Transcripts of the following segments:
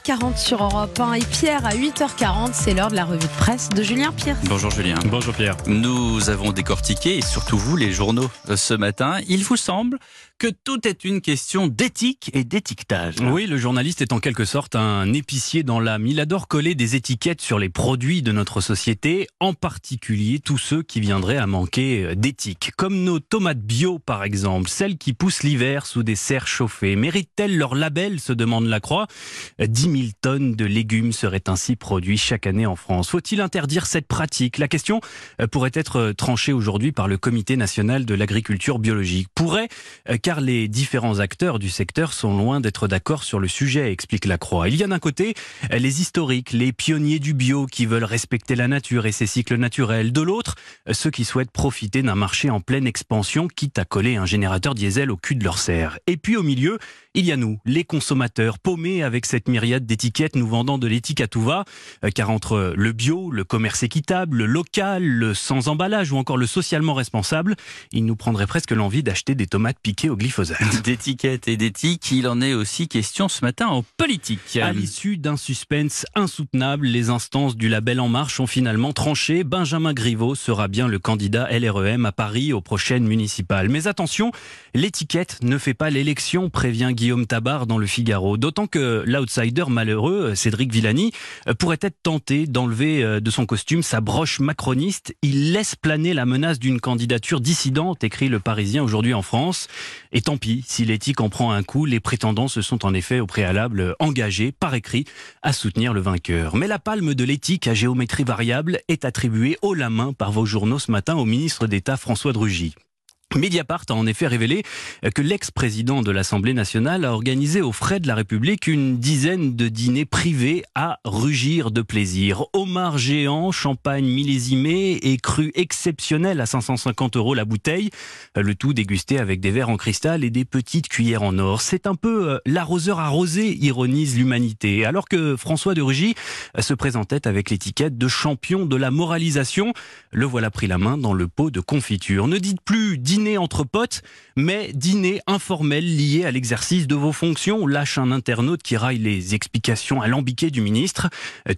7h40 sur Europe 1 et Pierre à 8h40, c'est l'heure de la revue de presse de Julien Pierre. Bonjour Julien. Bonjour Pierre. Nous avons décortiqué, et surtout vous les journaux euh, ce matin, il vous semble que tout est une question d'éthique et d'étiquetage. Oui, le journaliste est en quelque sorte un épicier dans l'âme. Il adore coller des étiquettes sur les produits de notre société, en particulier tous ceux qui viendraient à manquer euh, d'éthique. Comme nos tomates bio par exemple, celles qui poussent l'hiver sous des serres chauffées. Méritent-elles leur label se demande la Croix. 10 000 tonnes de légumes seraient ainsi produits chaque année en France. Faut-il interdire cette pratique? La question euh, pourrait être euh, tranchée aujourd'hui par le Comité national de l'agriculture biologique. Pourrait, car les différents acteurs du secteur sont loin d'être d'accord sur le sujet, explique la Croix. Il y a d'un côté les historiques, les pionniers du bio qui veulent respecter la nature et ses cycles naturels. De l'autre, ceux qui souhaitent profiter d'un marché en pleine expansion, quitte à coller un générateur diesel au cul de leur serre. Et puis au milieu, il y a nous, les consommateurs, paumés avec cette myriade d'étiquettes nous vendant de l'éthique à tout va, euh, car entre le bio, le commerce équitable, le local, le sans emballage ou encore le socialement responsable, il nous prendrait presque l'envie d'acheter des tomates piquées au glyphosate. D'étiquette et d'éthique, il en est aussi question ce matin en politique. À l'issue d'un suspense insoutenable, les instances du label En Marche ont finalement tranché. Benjamin Griveaux sera bien le candidat LREM à Paris aux prochaines municipales. Mais attention, l'étiquette ne fait pas l'élection, prévient Guillaume Tabar dans le Figaro. D'autant que l'outsider malheureux, Cédric Villani, pourrait être tenté d'enlever euh, de son costume sa broche macroniste. Il laisse planer la menace d'une candidature dissidente, écrit le Parisien aujourd'hui en France. Et tant pis, si l'éthique en prend un coup, les prétendants se sont en effet au préalable engagés, par écrit, à soutenir le vainqueur. Mais la palme de l'éthique à géométrie variable est attribuée haut la main par vos journaux ce matin au ministre d'État François Drugy. Mediapart a en effet révélé que l'ex-président de l'Assemblée nationale a organisé aux frais de la République une dizaine de dîners privés à rugir de plaisir. Homard géant, champagne millésimé et cru exceptionnel à 550 euros la bouteille. Le tout dégusté avec des verres en cristal et des petites cuillères en or. C'est un peu euh, l'arroseur arrosé, ironise l'humanité. Alors que François de Rugy se présentait avec l'étiquette de champion de la moralisation, le voilà pris la main dans le pot de confiture. Ne dites plus dîner entre potes, mais dîner informel lié à l'exercice de vos fonctions, lâche un internaute qui raille les explications alambiquées du ministre.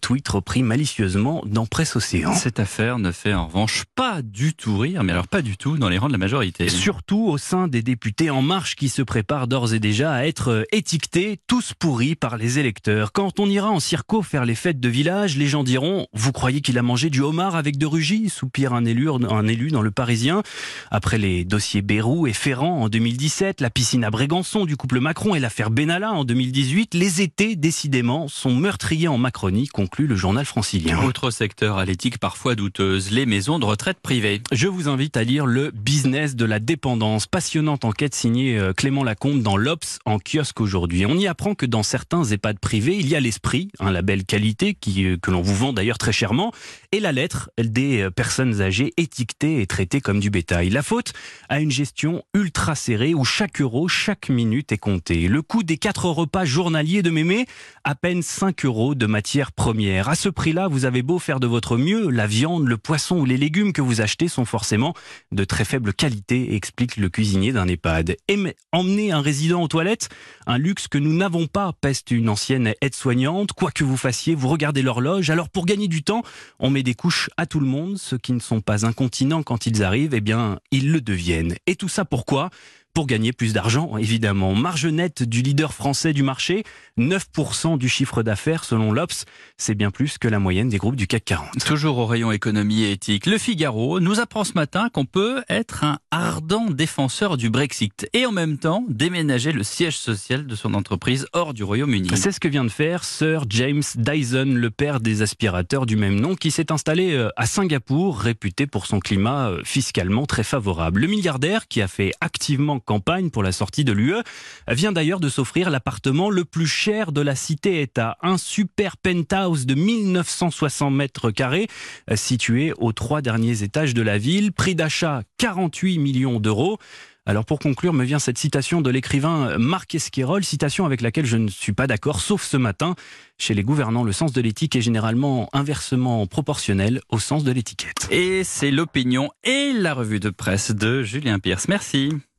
Tweet repris malicieusement dans Presse Océan. Cette affaire ne fait en revanche pas du tout rire, mais alors pas du tout dans les rangs de la majorité. Surtout au sein des députés En Marche qui se préparent d'ores et déjà à être étiquetés, tous pourris par les électeurs. Quand on ira en circo faire les fêtes de village, les gens diront « Vous croyez qu'il a mangé du homard avec de rugis ?» soupire un élu, un élu dans le Parisien. Après les dossiers Bérou et Ferrand en 2017, la piscine à Brégançon du couple Macron et l'affaire Benalla en 2018, les étés, décidément, sont meurtriers en Macronie, conclut le journal francilien. Autre secteur à l'éthique parfois douteuse, les maisons de retraite privées. Je vous invite à lire le business de la dépendance, passionnante enquête signée euh, Clément Lacombe dans l'Obs en kiosque aujourd'hui. On y apprend que dans certains EHPAD privés, il y a l'esprit, un label qualité qui, euh, que l'on vous vend d'ailleurs très chèrement, et la lettre des euh, personnes âgées étiquetées et traitées comme du bétail. La faute à une gestion ultra serrée où chaque euro, chaque minute est compté. Le coût des quatre repas journaliers de mémé, à peine 5 euros de matières premières. À ce prix-là, vous avez beau faire de votre mieux, la viande, le poisson ou les légumes que vous achetez sont forcément de très faible qualité, explique le cuisinier d'un EHPAD. Emmener un résident aux toilettes, un luxe que nous n'avons pas, peste une ancienne aide-soignante. Quoi que vous fassiez, vous regardez l'horloge. Alors pour gagner du temps, on met des couches à tout le monde. Ceux qui ne sont pas incontinents quand ils arrivent, eh bien, ils le deviennent. Et tout ça pourquoi? Pour gagner plus d'argent, évidemment. Marge nette du leader français du marché, 9% du chiffre d'affaires selon l'Obs, c'est bien plus que la moyenne des groupes du CAC 40. Toujours au rayon économie et éthique, le Figaro nous apprend ce matin qu'on peut être un défenseur du Brexit et en même temps déménager le siège social de son entreprise hors du Royaume-Uni. C'est ce que vient de faire Sir James Dyson, le père des aspirateurs du même nom, qui s'est installé euh, à Singapour, réputé pour son climat euh, fiscalement très favorable. Le milliardaire, qui a fait activement campagne pour la sortie de l'UE, vient d'ailleurs de s'offrir l'appartement le plus cher de la cité-État, un super penthouse de 1960 mètres carrés situé aux trois derniers étages de la ville, prix d'achat 48 millions Alors pour conclure, me vient cette citation de l'écrivain Marc Esquirol, citation avec laquelle je ne suis pas d'accord, sauf ce matin. Chez les gouvernants, le sens de l'éthique est généralement inversement proportionnel au sens de l'étiquette. Et c'est l'opinion et la revue de presse de Julien Pierce. Merci.